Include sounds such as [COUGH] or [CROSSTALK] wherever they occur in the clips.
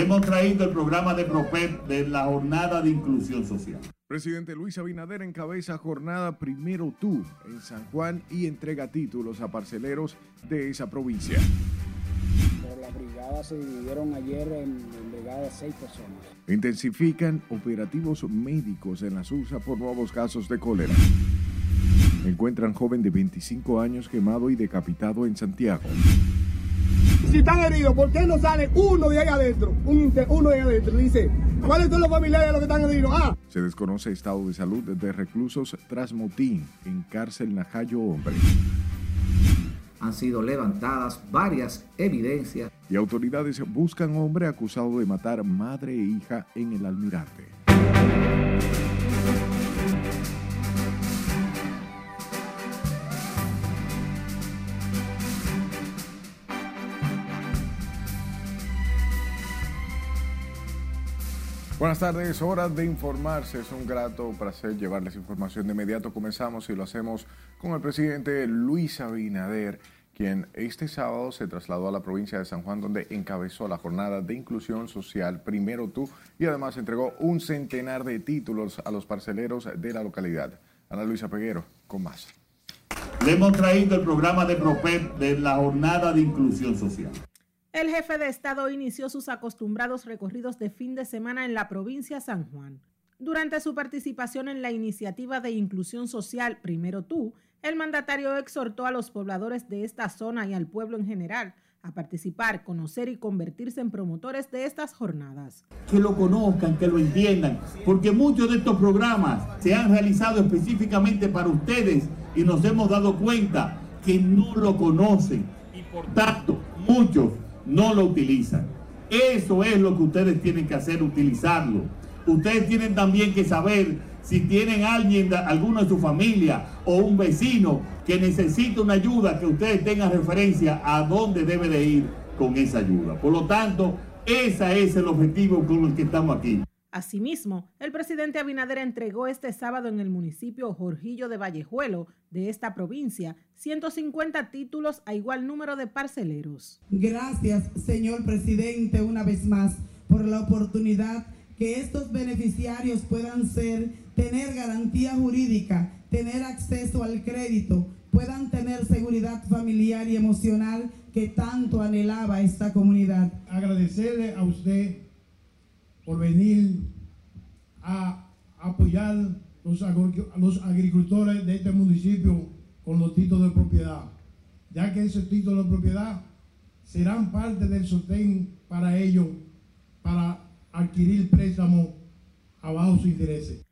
Hemos traído el programa de PROPEP de la jornada de inclusión social. Presidente Luis Abinader encabeza jornada Primero Tú en San Juan y entrega títulos a parceleros de esa provincia. Las brigadas se dividieron ayer en, en brigadas de seis personas. Intensifican operativos médicos en la SUSA por nuevos casos de cólera. Encuentran joven de 25 años quemado y decapitado en Santiago. Si están heridos, ¿por qué no sale uno de ahí adentro? Un uno de ahí adentro. Dice, ¿cuáles son los familiares de los que están heridos? Ah, Se desconoce estado de salud de reclusos tras motín en cárcel Najayo Hombre. Han sido levantadas varias evidencias Y autoridades buscan hombre acusado de matar madre e hija en el almirante. Buenas tardes, hora de informarse. Es un grato placer llevarles información de inmediato. Comenzamos y lo hacemos con el presidente Luis Abinader, quien este sábado se trasladó a la provincia de San Juan, donde encabezó la jornada de inclusión social Primero Tú y además entregó un centenar de títulos a los parceleros de la localidad. Ana Luisa Peguero, con más. Le hemos traído el programa de PROPEP de la jornada de inclusión social. El jefe de Estado inició sus acostumbrados recorridos de fin de semana en la provincia San Juan. Durante su participación en la iniciativa de inclusión social Primero Tú, el mandatario exhortó a los pobladores de esta zona y al pueblo en general a participar, conocer y convertirse en promotores de estas jornadas. Que lo conozcan, que lo entiendan, porque muchos de estos programas se han realizado específicamente para ustedes y nos hemos dado cuenta que no lo conocen y por tanto muchos no lo utilizan. Eso es lo que ustedes tienen que hacer, utilizarlo. Ustedes tienen también que saber si tienen alguien, alguno de su familia o un vecino que necesita una ayuda, que ustedes tengan referencia a dónde debe de ir con esa ayuda. Por lo tanto, ese es el objetivo con el que estamos aquí. Asimismo, el presidente Abinader entregó este sábado en el municipio Jorgillo de Vallejuelo de esta provincia 150 títulos a igual número de parceleros. Gracias, señor presidente, una vez más, por la oportunidad que estos beneficiarios puedan ser, tener garantía jurídica, tener acceso al crédito, puedan tener seguridad familiar y emocional que tanto anhelaba esta comunidad. agradecerle a usted por venir a apoyar los, los agricultores de este municipio con los títulos de propiedad, ya que esos títulos de propiedad serán parte del sostén para ellos para adquirir préstamos a bajos intereses.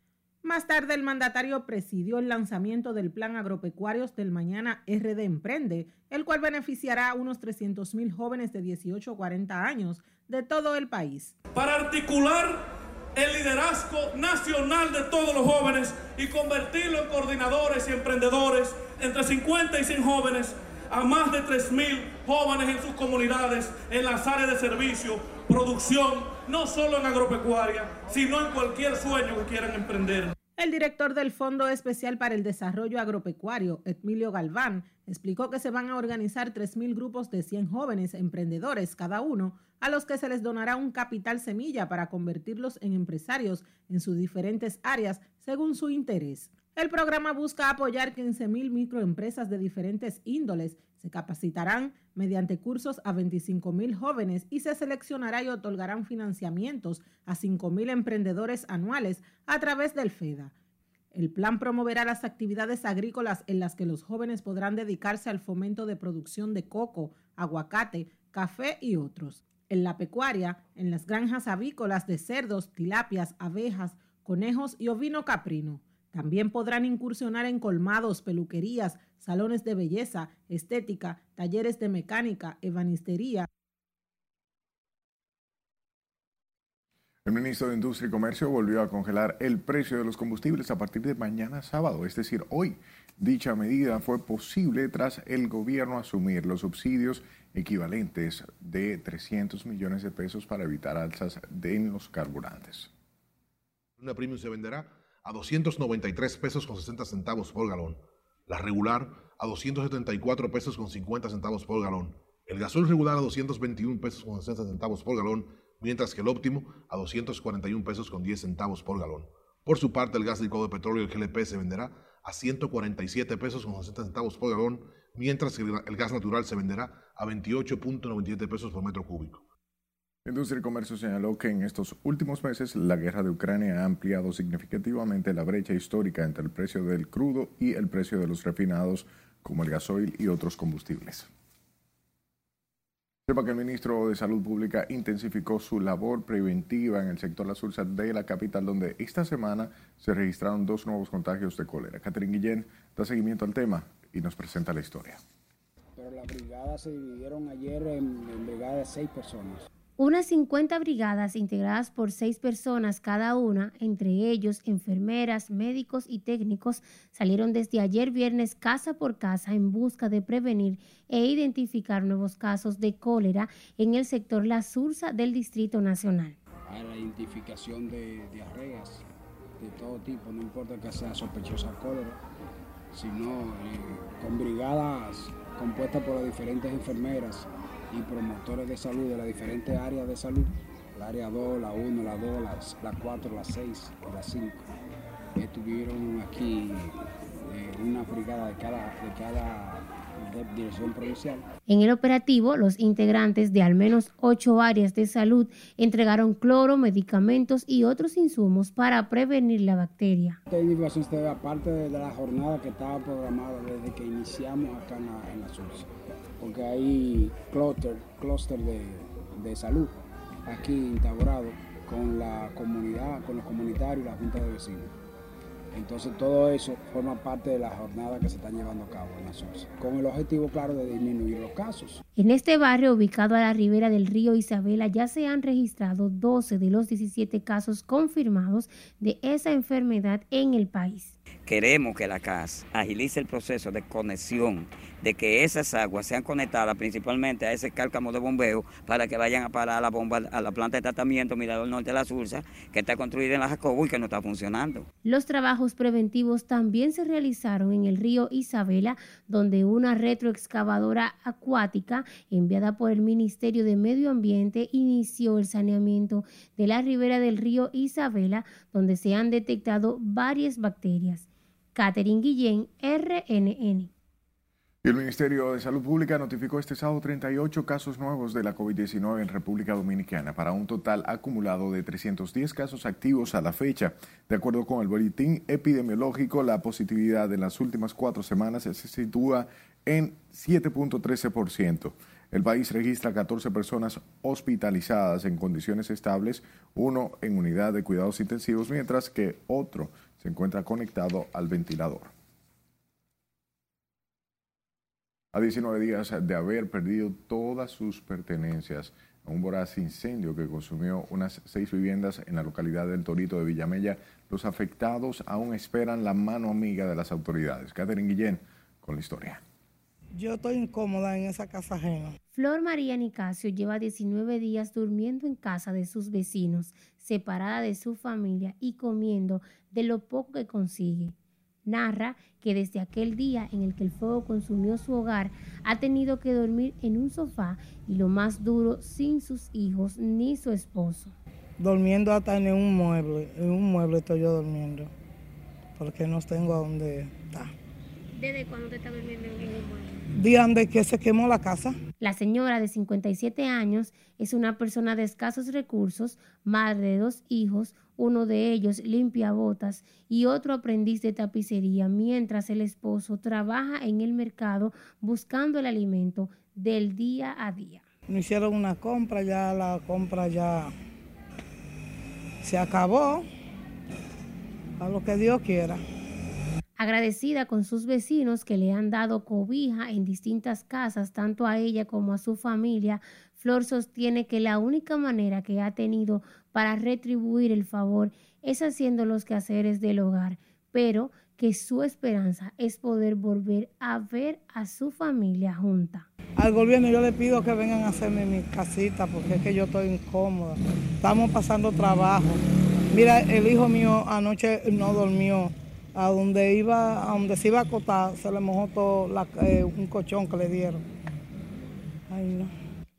Más tarde, el mandatario presidió el lanzamiento del Plan Agropecuarios del Mañana RD Emprende, el cual beneficiará a unos 300 mil jóvenes de 18 a 40 años de todo el país. para articular el liderazgo nacional de todos los jóvenes y convertirlo en coordinadores y emprendedores entre 50 y 100 jóvenes a más de 3.000 jóvenes en sus comunidades, en las áreas de servicio, producción, no solo en agropecuaria, sino en cualquier sueño que quieran emprender. El director del Fondo Especial para el Desarrollo Agropecuario, Emilio Galván, explicó que se van a organizar 3.000 grupos de 100 jóvenes emprendedores cada uno, a los que se les donará un capital semilla para convertirlos en empresarios en sus diferentes áreas según su interés. El programa busca apoyar 15.000 microempresas de diferentes índoles. Se capacitarán mediante cursos a 25.000 jóvenes y se seleccionará y otorgarán financiamientos a 5.000 emprendedores anuales a través del FEDA. El plan promoverá las actividades agrícolas en las que los jóvenes podrán dedicarse al fomento de producción de coco, aguacate, café y otros. En la pecuaria, en las granjas avícolas de cerdos, tilapias, abejas, conejos y ovino caprino. También podrán incursionar en colmados, peluquerías, salones de belleza, estética, talleres de mecánica, ebanistería. El ministro de Industria y Comercio volvió a congelar el precio de los combustibles a partir de mañana sábado, es decir, hoy. Dicha medida fue posible tras el gobierno asumir los subsidios equivalentes de 300 millones de pesos para evitar alzas de en los carburantes. Una premium se venderá a 293 pesos con 60 centavos por galón. La regular a 274 pesos con 50 centavos por galón. El gasol regular a 221 pesos con 60 centavos por galón. mientras que el óptimo a 241 pesos con 10 centavos por galón. Por su parte, el gas licuado de petróleo, el GLP, se venderá a 147 pesos con 60 centavos por galón, mientras que el gas natural se venderá a 28.97 pesos por metro cúbico. Industria y Comercio señaló que en estos últimos meses la guerra de Ucrania ha ampliado significativamente la brecha histórica entre el precio del crudo y el precio de los refinados como el gasoil y otros combustibles. Sepa que el ministro de Salud Pública intensificó su labor preventiva en el sector La Sursa de la capital, donde esta semana se registraron dos nuevos contagios de cólera. Catherine Guillén da seguimiento al tema y nos presenta la historia. Pero las brigadas se dividieron ayer en, en brigadas de seis personas. Unas 50 brigadas integradas por seis personas cada una, entre ellos enfermeras, médicos y técnicos, salieron desde ayer viernes casa por casa en busca de prevenir e identificar nuevos casos de cólera en el sector La Sursa del Distrito Nacional. Hay la identificación de diarreas de todo tipo, no importa que sea sospechosa cólera, sino eh, con brigadas compuestas por las diferentes enfermeras y promotores de salud de las diferentes áreas de salud, el área 2, la 1, la 2, la, 4, la 6 y la 5. Estuvieron aquí eh, una brigada de cada, de cada dirección provincial. En el operativo, los integrantes de al menos ocho áreas de salud entregaron cloro, medicamentos y otros insumos para prevenir la bacteria. Esta indicación se debe aparte de la jornada que estaba programada desde que iniciamos acá en la, en la porque hay clúster, clúster de, de salud aquí instaurado con la comunidad, con los comunitarios y la Junta de Vecinos. Entonces todo eso forma parte de la jornada que se está llevando a cabo en la SOS, con el objetivo claro de disminuir los casos. En este barrio ubicado a la ribera del río Isabela ya se han registrado 12 de los 17 casos confirmados de esa enfermedad en el país. Queremos que la CAS agilice el proceso de conexión, de que esas aguas sean conectadas principalmente a ese cálcamo de bombeo para que vayan a parar a la bomba, a la planta de tratamiento Mirador Norte de la Sursa, que está construida en la Jacobo y que no está funcionando. Los trabajos preventivos también se realizaron en el río Isabela, donde una retroexcavadora acuática enviada por el Ministerio de Medio Ambiente inició el saneamiento de la ribera del río Isabela, donde se han detectado varias bacterias. Catherine Guillén, RNN. El Ministerio de Salud Pública notificó este sábado 38 casos nuevos de la COVID-19 en República Dominicana, para un total acumulado de 310 casos activos a la fecha. De acuerdo con el boletín epidemiológico, la positividad en las últimas cuatro semanas se sitúa en 7.13%. El país registra 14 personas hospitalizadas en condiciones estables, uno en unidad de cuidados intensivos, mientras que otro se encuentra conectado al ventilador. A 19 días de haber perdido todas sus pertenencias, un voraz incendio que consumió unas seis viviendas en la localidad del Torito de Villamella, los afectados aún esperan la mano amiga de las autoridades. Catherine Guillén con la historia. Yo estoy incómoda en esa casa ajena. Flor María Nicasio lleva 19 días durmiendo en casa de sus vecinos, separada de su familia y comiendo de lo poco que consigue. Narra que desde aquel día en el que el fuego consumió su hogar, ha tenido que dormir en un sofá y lo más duro, sin sus hijos ni su esposo. Durmiendo hasta en un mueble, en un mueble estoy yo durmiendo, porque no tengo a dónde estar. ¿Desde cuándo te está durmiendo en un de que se quemó la casa. La señora de 57 años es una persona de escasos recursos, madre de dos hijos, uno de ellos limpia botas y otro aprendiz de tapicería, mientras el esposo trabaja en el mercado buscando el alimento del día a día. Me hicieron una compra, ya la compra ya se acabó, a lo que Dios quiera. Agradecida con sus vecinos que le han dado cobija en distintas casas, tanto a ella como a su familia, Flor sostiene que la única manera que ha tenido para retribuir el favor es haciendo los quehaceres del hogar, pero que su esperanza es poder volver a ver a su familia junta. Al gobierno yo le pido que vengan a hacerme mi casita porque es que yo estoy incómoda. Estamos pasando trabajo. Mira, el hijo mío anoche no durmió a donde iba, a donde se iba a acotar, se le mojó todo eh, un colchón que le dieron.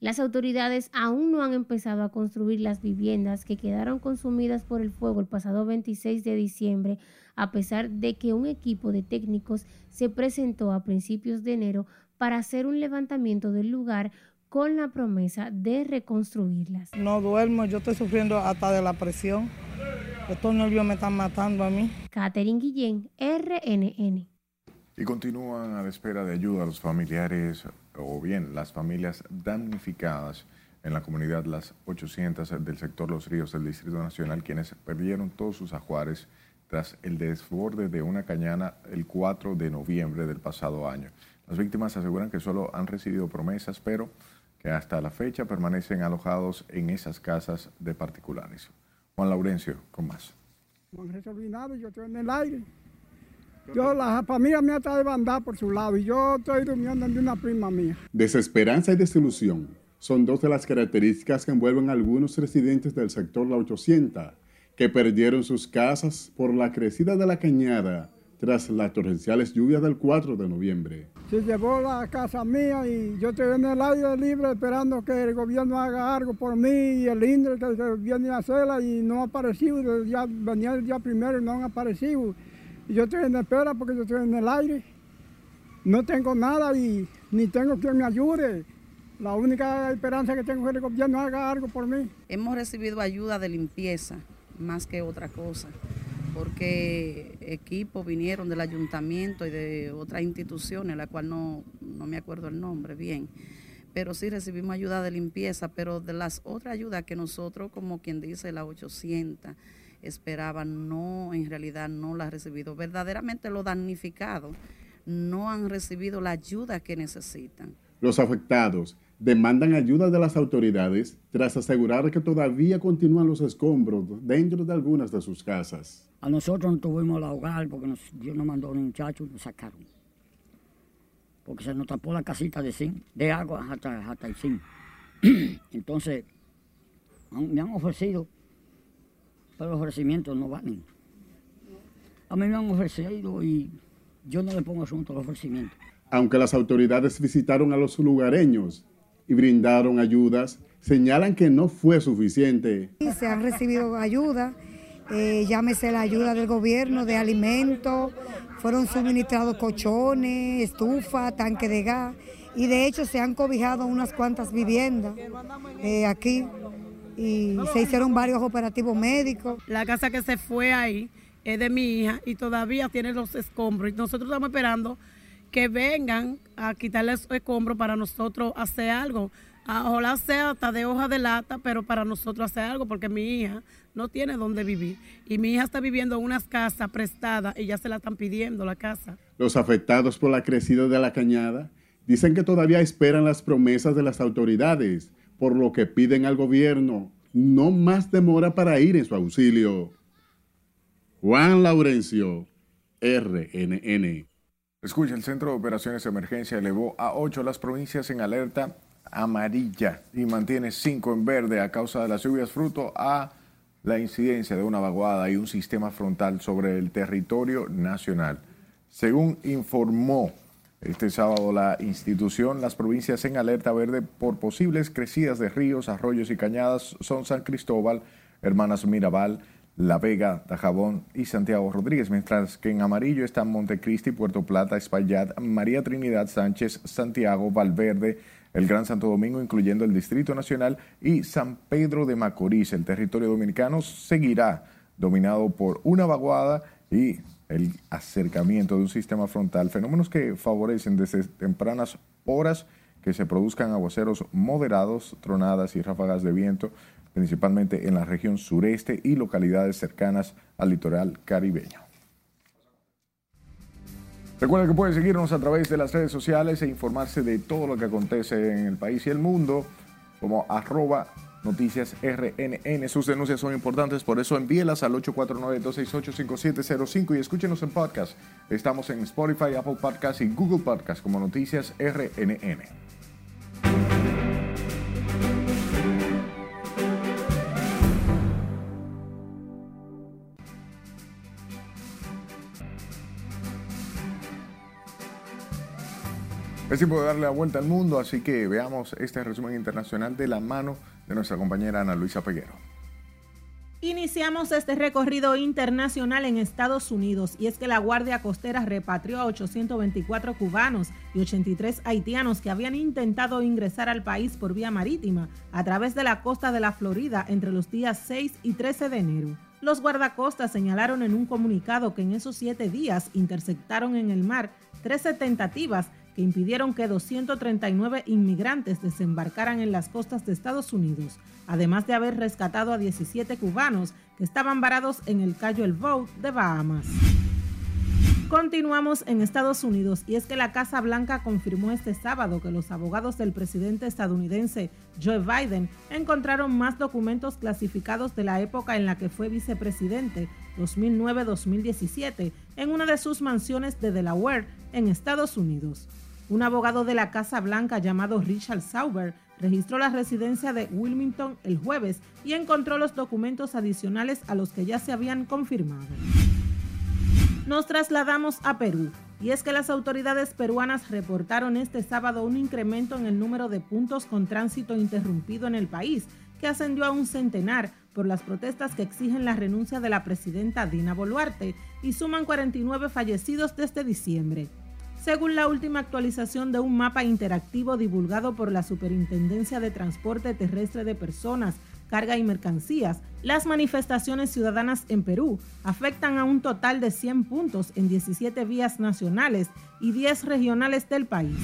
Las autoridades aún no han empezado a construir las viviendas que quedaron consumidas por el fuego el pasado 26 de diciembre, a pesar de que un equipo de técnicos se presentó a principios de enero para hacer un levantamiento del lugar con la promesa de reconstruirlas. No duermo, yo estoy sufriendo hasta de la presión. Estos nervios me están matando a mí. Catherine Guillén, RNN. Y continúan a la espera de ayuda a los familiares o bien las familias damnificadas en la comunidad Las 800 del sector Los Ríos del Distrito Nacional, quienes perdieron todos sus ajuares tras el desborde de una cañana el 4 de noviembre del pasado año. Las víctimas aseguran que solo han recibido promesas, pero que hasta la fecha permanecen alojados en esas casas de particulares. Juan Laurencio, con más. Resolvido nada, yo estoy en el aire. Yo, la familia mía está de bandada por su lado y yo estoy durmiendo en una prima mía. Desesperanza y desilusión son dos de las características que envuelven a algunos residentes del sector La 800 que perdieron sus casas por la crecida de la cañada tras las torrenciales lluvias del 4 de noviembre. Se llevó la casa mía y yo estoy en el aire libre esperando que el gobierno haga algo por mí y el INDRE que viene a hacerla y no ha aparecido, ya venía el día primero y no han aparecido. Y yo estoy en espera porque yo estoy en el aire. No tengo nada y ni tengo quien me ayude. La única esperanza que tengo es que el gobierno haga algo por mí. Hemos recibido ayuda de limpieza más que otra cosa, porque equipos vinieron del ayuntamiento y de otras instituciones, la cual no, no me acuerdo el nombre bien, pero sí recibimos ayuda de limpieza, pero de las otras ayudas que nosotros, como quien dice, la 800, esperaban, no, en realidad no la han recibido. Verdaderamente los damnificados no han recibido la ayuda que necesitan. Los afectados demandan ayuda de las autoridades tras asegurar que todavía continúan los escombros dentro de algunas de sus casas. A nosotros no tuvimos el hogar porque nos, Dios nos mandó a un muchacho y nos sacaron. Porque se nos tapó la casita de zinc, de agua hasta, hasta el zinc. [CLEARS THROAT] Entonces, me han ofrecido pero los ofrecimientos no valen. A mí me han ofrecido y yo no le pongo asunto a los ofrecimientos. Aunque las autoridades visitaron a los lugareños y brindaron ayudas, señalan que no fue suficiente. Se han recibido ayuda, eh, llámese la ayuda del gobierno de alimentos, fueron suministrados colchones, estufa, tanque de gas y de hecho se han cobijado unas cuantas viviendas eh, aquí y se hicieron varios operativos médicos. La casa que se fue ahí es de mi hija y todavía tiene los escombros. Y nosotros estamos esperando que vengan a quitarle los escombros para nosotros hacer algo. Ojalá sea hasta de hoja de lata, pero para nosotros hacer algo, porque mi hija no tiene dónde vivir. Y mi hija está viviendo en unas casas prestadas y ya se la están pidiendo la casa. Los afectados por la crecida de la cañada dicen que todavía esperan las promesas de las autoridades por lo que piden al gobierno no más demora para ir en su auxilio. Juan Laurencio, RNN. Escucha, el Centro de Operaciones de Emergencia elevó a ocho las provincias en alerta amarilla y mantiene cinco en verde a causa de las lluvias fruto a la incidencia de una vaguada y un sistema frontal sobre el territorio nacional. Según informó este sábado la institución, las provincias en alerta verde por posibles crecidas de ríos, arroyos y cañadas son San Cristóbal, Hermanas Mirabal, La Vega, Tajabón y Santiago Rodríguez, mientras que en amarillo están Montecristi, Puerto Plata, Espaillat, María Trinidad Sánchez, Santiago, Valverde, el Gran Santo Domingo, incluyendo el Distrito Nacional, y San Pedro de Macorís. El territorio dominicano seguirá dominado por una vaguada y el acercamiento de un sistema frontal, fenómenos que favorecen desde tempranas horas que se produzcan aguaceros moderados, tronadas y ráfagas de viento, principalmente en la región sureste y localidades cercanas al litoral caribeño. Recuerda que puede seguirnos a través de las redes sociales e informarse de todo lo que acontece en el país y el mundo como arroba Noticias RNN. Sus denuncias son importantes, por eso envíelas al 849-268-5705 y escúchenos en podcast. Estamos en Spotify, Apple Podcast y Google Podcast como Noticias RNN. Es tiempo de darle la vuelta al mundo, así que veamos este resumen internacional de la mano de nuestra compañera Ana Luisa Peguero. Iniciamos este recorrido internacional en Estados Unidos y es que la Guardia Costera repatrió a 824 cubanos y 83 haitianos que habían intentado ingresar al país por vía marítima a través de la costa de la Florida entre los días 6 y 13 de enero. Los guardacostas señalaron en un comunicado que en esos siete días interceptaron en el mar 13 tentativas que impidieron que 239 inmigrantes desembarcaran en las costas de Estados Unidos, además de haber rescatado a 17 cubanos que estaban varados en el Cayo El Boat de Bahamas. Continuamos en Estados Unidos y es que la Casa Blanca confirmó este sábado que los abogados del presidente estadounidense Joe Biden encontraron más documentos clasificados de la época en la que fue vicepresidente 2009-2017 en una de sus mansiones de Delaware en Estados Unidos. Un abogado de la Casa Blanca llamado Richard Sauber registró la residencia de Wilmington el jueves y encontró los documentos adicionales a los que ya se habían confirmado. Nos trasladamos a Perú y es que las autoridades peruanas reportaron este sábado un incremento en el número de puntos con tránsito interrumpido en el país, que ascendió a un centenar por las protestas que exigen la renuncia de la presidenta Dina Boluarte y suman 49 fallecidos desde diciembre. Según la última actualización de un mapa interactivo divulgado por la Superintendencia de Transporte Terrestre de Personas, Carga y Mercancías, las manifestaciones ciudadanas en Perú afectan a un total de 100 puntos en 17 vías nacionales y 10 regionales del país.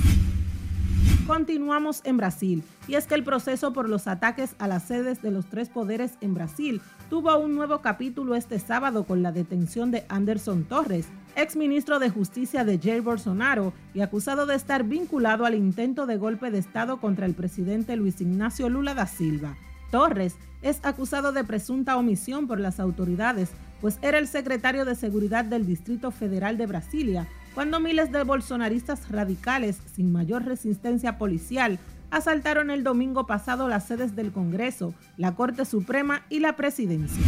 Continuamos en Brasil, y es que el proceso por los ataques a las sedes de los tres poderes en Brasil tuvo un nuevo capítulo este sábado con la detención de Anderson Torres, exministro de Justicia de Jair Bolsonaro y acusado de estar vinculado al intento de golpe de Estado contra el presidente Luis Ignacio Lula da Silva. Torres es acusado de presunta omisión por las autoridades, pues era el secretario de Seguridad del Distrito Federal de Brasilia cuando miles de bolsonaristas radicales sin mayor resistencia policial asaltaron el domingo pasado las sedes del Congreso, la Corte Suprema y la Presidencia.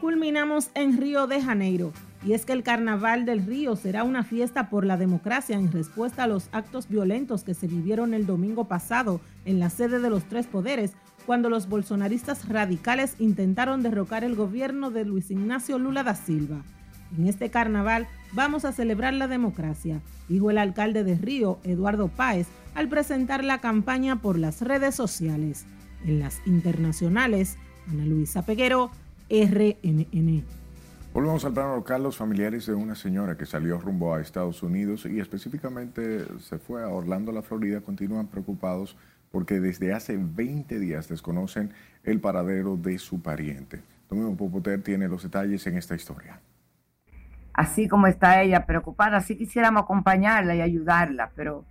Culminamos en Río de Janeiro, y es que el Carnaval del Río será una fiesta por la democracia en respuesta a los actos violentos que se vivieron el domingo pasado en la sede de los tres poderes, cuando los bolsonaristas radicales intentaron derrocar el gobierno de Luis Ignacio Lula da Silva. En este carnaval vamos a celebrar la democracia, dijo el alcalde de Río, Eduardo Páez, al presentar la campaña por las redes sociales. En las internacionales, Ana Luisa Peguero, RNN. Volvemos al plano local. Los familiares de una señora que salió rumbo a Estados Unidos y específicamente se fue a Orlando, la Florida, continúan preocupados porque desde hace 20 días desconocen el paradero de su pariente. Domingo Popoter tiene los detalles en esta historia así como está ella preocupada, así quisiéramos acompañarla y ayudarla, pero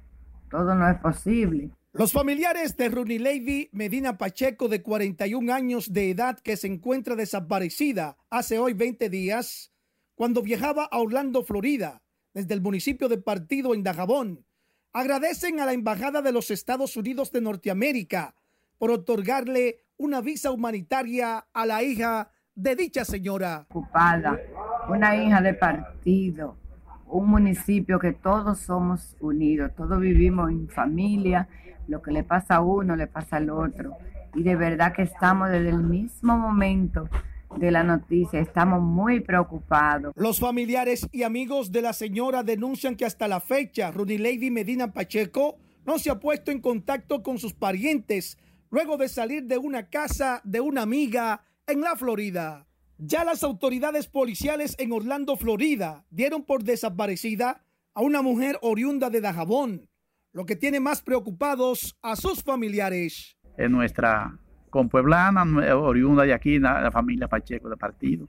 todo no es posible. Los familiares de Lady Medina Pacheco, de 41 años de edad, que se encuentra desaparecida hace hoy 20 días, cuando viajaba a Orlando, Florida, desde el municipio de Partido en Dajabón, agradecen a la Embajada de los Estados Unidos de Norteamérica por otorgarle una visa humanitaria a la hija de dicha señora. Ocupada, una hija de partido, un municipio que todos somos unidos, todos vivimos en familia, lo que le pasa a uno le pasa al otro. Y de verdad que estamos desde el mismo momento de la noticia, estamos muy preocupados. Los familiares y amigos de la señora denuncian que hasta la fecha, Rudy Lady Medina Pacheco no se ha puesto en contacto con sus parientes luego de salir de una casa de una amiga en la Florida. Ya las autoridades policiales en Orlando, Florida, dieron por desaparecida a una mujer oriunda de Dajabón, lo que tiene más preocupados a sus familiares. Es nuestra compueblana, oriunda de aquí, la familia Pacheco de partido.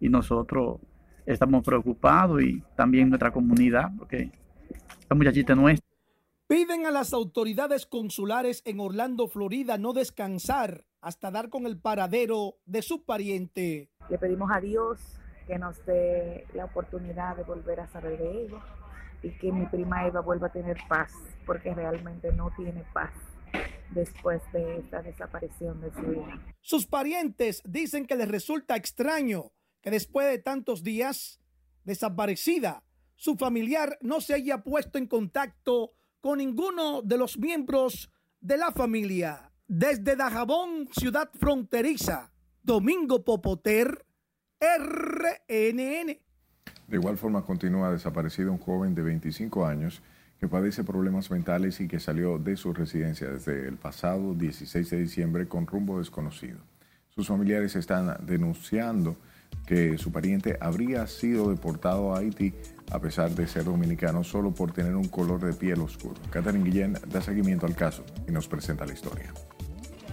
Y nosotros estamos preocupados y también nuestra comunidad, porque esta muchachita nuestra. Piden a las autoridades consulares en Orlando, Florida, no descansar hasta dar con el paradero de su pariente. Le pedimos a Dios que nos dé la oportunidad de volver a saber de ella y que mi prima Eva vuelva a tener paz, porque realmente no tiene paz después de esta desaparición de su hija. Sus parientes dicen que les resulta extraño que después de tantos días desaparecida, su familiar no se haya puesto en contacto con ninguno de los miembros de la familia. Desde Dajabón, ciudad fronteriza, Domingo Popoter, RNN. De igual forma continúa desaparecido un joven de 25 años que padece problemas mentales y que salió de su residencia desde el pasado 16 de diciembre con rumbo desconocido. Sus familiares están denunciando que su pariente habría sido deportado a Haití a pesar de ser dominicano solo por tener un color de piel oscuro. Catherine Guillén da seguimiento al caso y nos presenta la historia.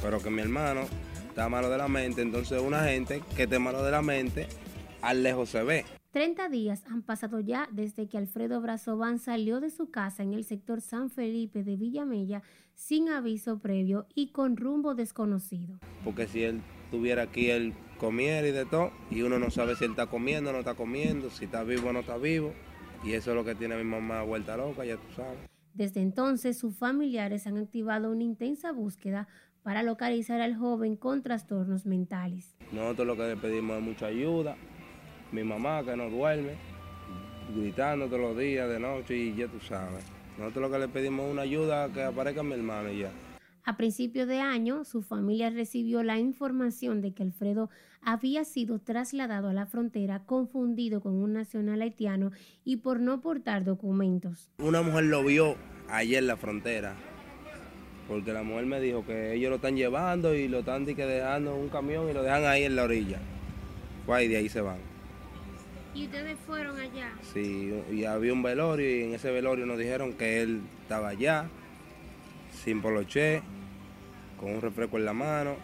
Pero que mi hermano está malo de la mente, entonces una gente que esté malo de la mente, al lejos se ve. 30 días han pasado ya desde que Alfredo Brazován salió de su casa en el sector San Felipe de Villamella sin aviso previo y con rumbo desconocido. Porque si él estuviera aquí, él comiera y de todo, y uno no sabe si él está comiendo o no está comiendo, si está vivo o no está vivo, y eso es lo que tiene mi mamá vuelta loca, ya tú sabes. Desde entonces, sus familiares han activado una intensa búsqueda para localizar al joven con trastornos mentales. Nosotros lo que le pedimos es mucha ayuda, mi mamá que no duerme, gritando todos los días de noche y ya tú sabes. Nosotros lo que le pedimos es una ayuda que aparezca mi hermano y ya. A principio de año, su familia recibió la información de que Alfredo había sido trasladado a la frontera confundido con un nacional haitiano y por no portar documentos. Una mujer lo vio ayer en la frontera, porque la mujer me dijo que ellos lo están llevando y lo están dejando en un camión y lo dejan ahí en la orilla. Pues de ahí se van. ¿Y ustedes fueron allá? Sí, y había un velorio y en ese velorio nos dijeron que él estaba allá, sin poloché, con un refresco en la mano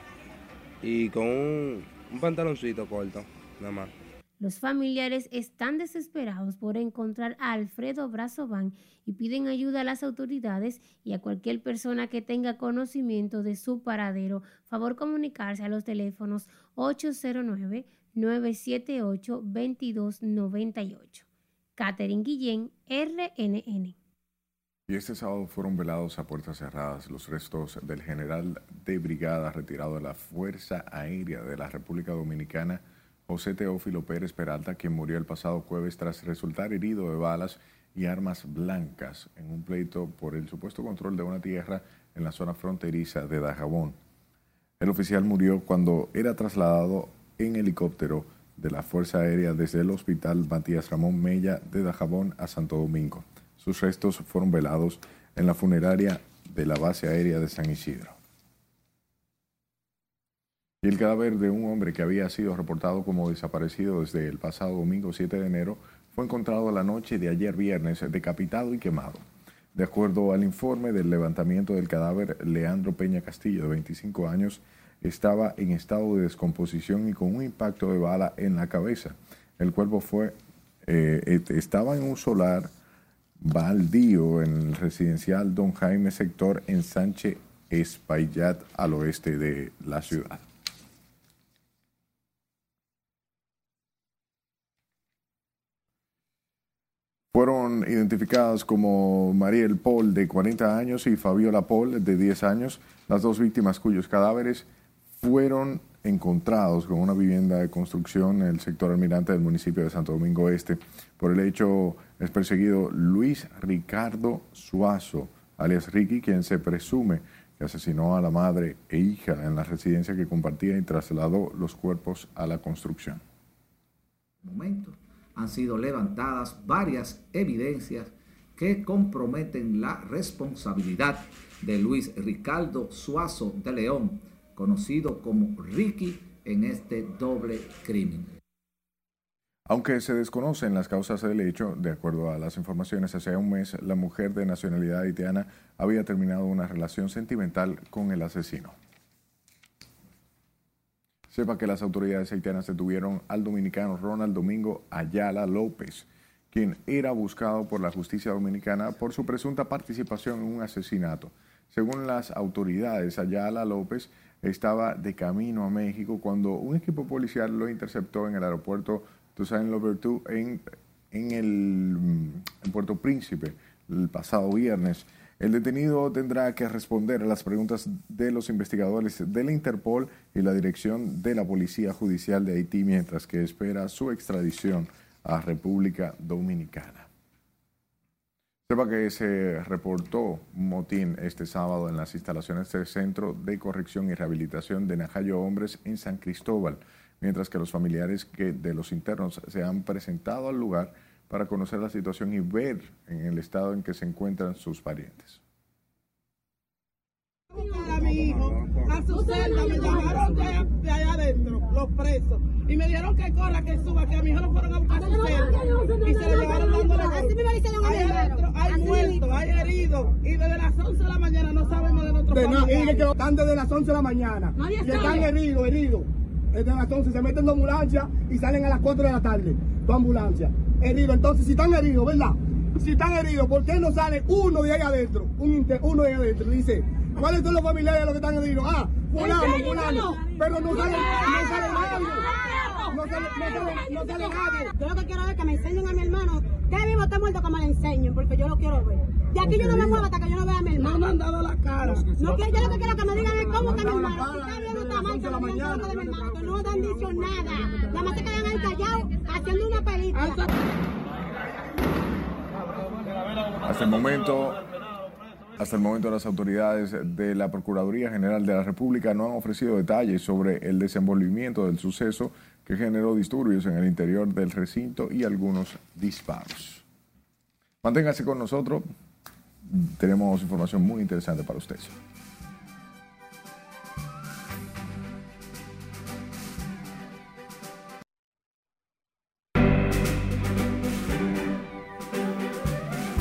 y con un, un pantaloncito corto, nada más. Los familiares están desesperados por encontrar a Alfredo Brazován y piden ayuda a las autoridades y a cualquier persona que tenga conocimiento de su paradero. Favor comunicarse a los teléfonos 809 978-2298. Catherine Guillén, RNN. Y este sábado fueron velados a puertas cerradas los restos del general de brigada retirado de la Fuerza Aérea de la República Dominicana, José Teófilo Pérez Peralta, quien murió el pasado jueves tras resultar herido de balas y armas blancas en un pleito por el supuesto control de una tierra en la zona fronteriza de Dajabón. El oficial murió cuando era trasladado en helicóptero de la Fuerza Aérea desde el Hospital Matías Ramón Mella de Dajabón a Santo Domingo. Sus restos fueron velados en la funeraria de la base aérea de San Isidro. Y el cadáver de un hombre que había sido reportado como desaparecido desde el pasado domingo 7 de enero fue encontrado la noche de ayer viernes decapitado y quemado. De acuerdo al informe del levantamiento del cadáver, Leandro Peña Castillo, de 25 años, estaba en estado de descomposición y con un impacto de bala en la cabeza. El cuerpo fue, eh, estaba en un solar baldío en el residencial Don Jaime sector en Sánchez Espaillat al oeste de la ciudad. Fueron identificadas como Mariel Paul de 40 años y Fabiola Paul de 10 años, las dos víctimas cuyos cadáveres fueron encontrados con una vivienda de construcción en el sector almirante del municipio de Santo Domingo Este. Por el hecho es perseguido Luis Ricardo Suazo, alias Ricky, quien se presume que asesinó a la madre e hija en la residencia que compartía y trasladó los cuerpos a la construcción. Momento han sido levantadas varias evidencias que comprometen la responsabilidad de Luis Ricardo Suazo de León, conocido como Ricky, en este doble crimen. Aunque se desconocen las causas del hecho, de acuerdo a las informaciones, hace un mes la mujer de nacionalidad haitiana había terminado una relación sentimental con el asesino. Sepa que las autoridades haitianas detuvieron al dominicano Ronald Domingo Ayala López, quien era buscado por la justicia dominicana por su presunta participación en un asesinato. Según las autoridades, Ayala López estaba de camino a México cuando un equipo policial lo interceptó en el aeropuerto Toussaint Louverture en, en, el, en Puerto Príncipe el pasado viernes. El detenido tendrá que responder a las preguntas de los investigadores de la Interpol y la dirección de la Policía Judicial de Haití mientras que espera su extradición a República Dominicana. Sepa que se reportó motín este sábado en las instalaciones del Centro de Corrección y Rehabilitación de Najayo Hombres en San Cristóbal, mientras que los familiares de los internos se han presentado al lugar para conocer la situación y ver en el estado en que se encuentran sus parientes. a mi hijo a su celda, me llamaron de, allá- de allá adentro, los presos, y me dieron que corra, que suba, que a mi hijo lo fueron a buscar a su celda, y se lo llevaron dándole Así me lo hicieron a mi Hay adentro, hay muertos, hay heridos, y desde las 11 de la mañana no sabemos de nuestro De nada, familiar. y que están desde las 11 de la mañana. Y están heridos, heridos. Desde las 11 se meten en la ambulancia y salen a las 4 de la tarde. Tu ambulancia. Heridos. Entonces, si están heridos, ¿verdad? Si están heridos, ¿por qué no sale uno de ahí adentro? Un inter- uno de ahí adentro. Dice, ¿cuáles son los familiares de los que están heridos? Ah, fulano, fulano. Pero no sale, no sale nadie. No sale, no sale, no sale nadie. Yo lo que quiero es que me enseñen a mi hermano. Que vivo está muerto, que me lo enseñen, porque yo lo quiero ver. De aquí yo no me muevo hasta que yo no vea a mi hermano. No me han dado la cara. No yo lo que quiero que me digan es cómo está mi hermano. Dado la Si está bien o cara, está mal, que desde me las digan 11 todo de de mi la hermano, que no han dicho nada. Nada más se quedan ahí callados haciendo una película. Hasta el momento, hasta el momento las autoridades de la Procuraduría General de la República no han ofrecido detalles sobre el desenvolvimiento del suceso que generó disturbios en el interior del recinto y algunos disparos. Manténgase con nosotros, tenemos información muy interesante para ustedes.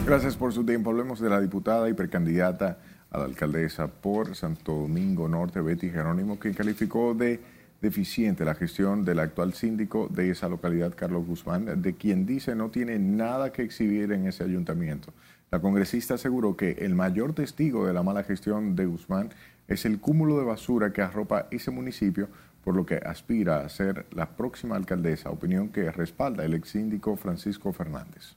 Gracias por su tiempo. Hablemos de la diputada y precandidata a la alcaldesa por Santo Domingo Norte, Betty Jerónimo, que calificó de deficiente la gestión del actual síndico de esa localidad, Carlos Guzmán, de quien dice no tiene nada que exhibir en ese ayuntamiento. La congresista aseguró que el mayor testigo de la mala gestión de Guzmán es el cúmulo de basura que arropa ese municipio, por lo que aspira a ser la próxima alcaldesa, opinión que respalda el ex síndico Francisco Fernández.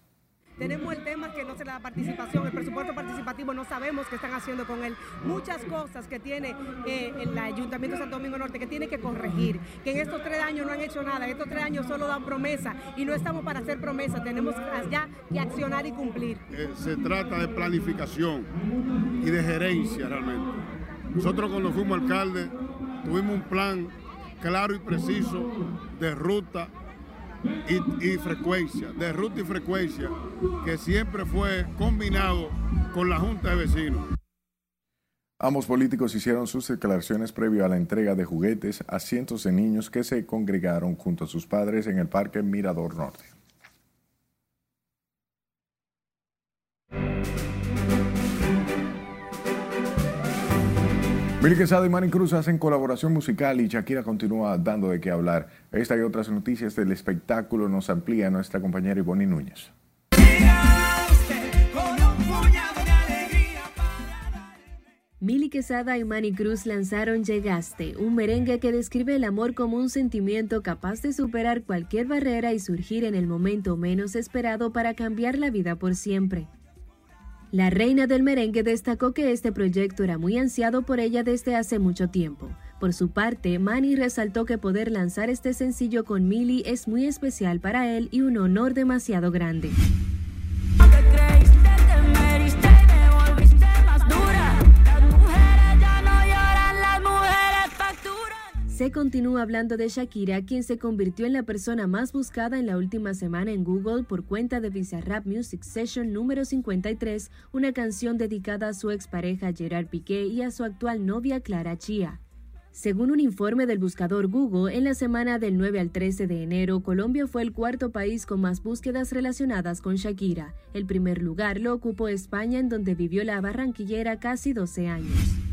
Tenemos el tema que no se da participación, el presupuesto participativo no sabemos qué están haciendo con él. Muchas cosas que tiene eh, el Ayuntamiento de Santo Domingo Norte que tiene que corregir, que en estos tres años no han hecho nada, en estos tres años solo dan promesa y no estamos para hacer promesas, tenemos ya que accionar y cumplir. Eh, se trata de planificación y de gerencia realmente. Nosotros cuando fuimos alcalde tuvimos un plan claro y preciso de ruta y, frecuencia, de ruta y frecuencia, que siempre fue combinado con la Junta de Vecinos. Ambos políticos hicieron sus declaraciones previo a la entrega de juguetes a cientos de niños que se congregaron junto a sus padres en el Parque Mirador Norte. Billy Quesada y Manny Cruz hacen colaboración musical y Shakira continúa dando de qué hablar. Esta y otras noticias del espectáculo nos amplía nuestra compañera Ivonne Núñez. Mili Quesada y Manny Cruz lanzaron Llegaste, un merengue que describe el amor como un sentimiento capaz de superar cualquier barrera y surgir en el momento menos esperado para cambiar la vida por siempre. La reina del merengue destacó que este proyecto era muy ansiado por ella desde hace mucho tiempo. Por su parte, Manny resaltó que poder lanzar este sencillo con Mili es muy especial para él y un honor demasiado grande. Continúa hablando de Shakira, quien se convirtió en la persona más buscada en la última semana en Google por cuenta de Bizarrap Music Session número 53, una canción dedicada a su expareja Gerard Piqué y a su actual novia Clara Chia. Según un informe del buscador Google, en la semana del 9 al 13 de enero, Colombia fue el cuarto país con más búsquedas relacionadas con Shakira. El primer lugar lo ocupó España, en donde vivió la barranquillera casi 12 años.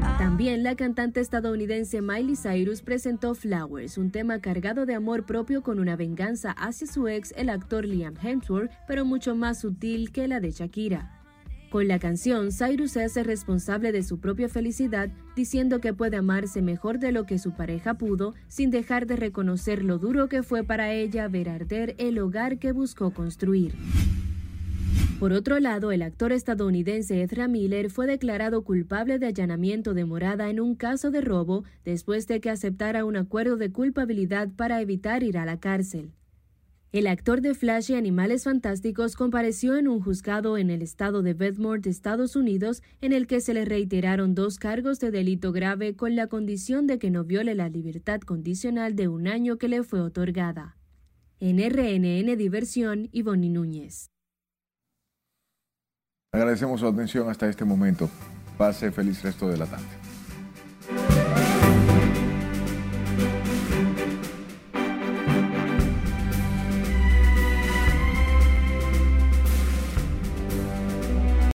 También la cantante estadounidense Miley Cyrus presentó Flowers, un tema cargado de amor propio con una venganza hacia su ex, el actor Liam Hemsworth, pero mucho más sutil que la de Shakira. Con la canción, Cyrus se hace responsable de su propia felicidad, diciendo que puede amarse mejor de lo que su pareja pudo, sin dejar de reconocer lo duro que fue para ella ver arder el hogar que buscó construir. Por otro lado, el actor estadounidense Ezra Miller fue declarado culpable de allanamiento de morada en un caso de robo después de que aceptara un acuerdo de culpabilidad para evitar ir a la cárcel. El actor de Flash y Animales Fantásticos compareció en un juzgado en el estado de Bedmore, Estados Unidos, en el que se le reiteraron dos cargos de delito grave con la condición de que no viole la libertad condicional de un año que le fue otorgada. En RNN Diversión, Ivonne Núñez. Agradecemos su atención hasta este momento. Pase feliz resto de la tarde.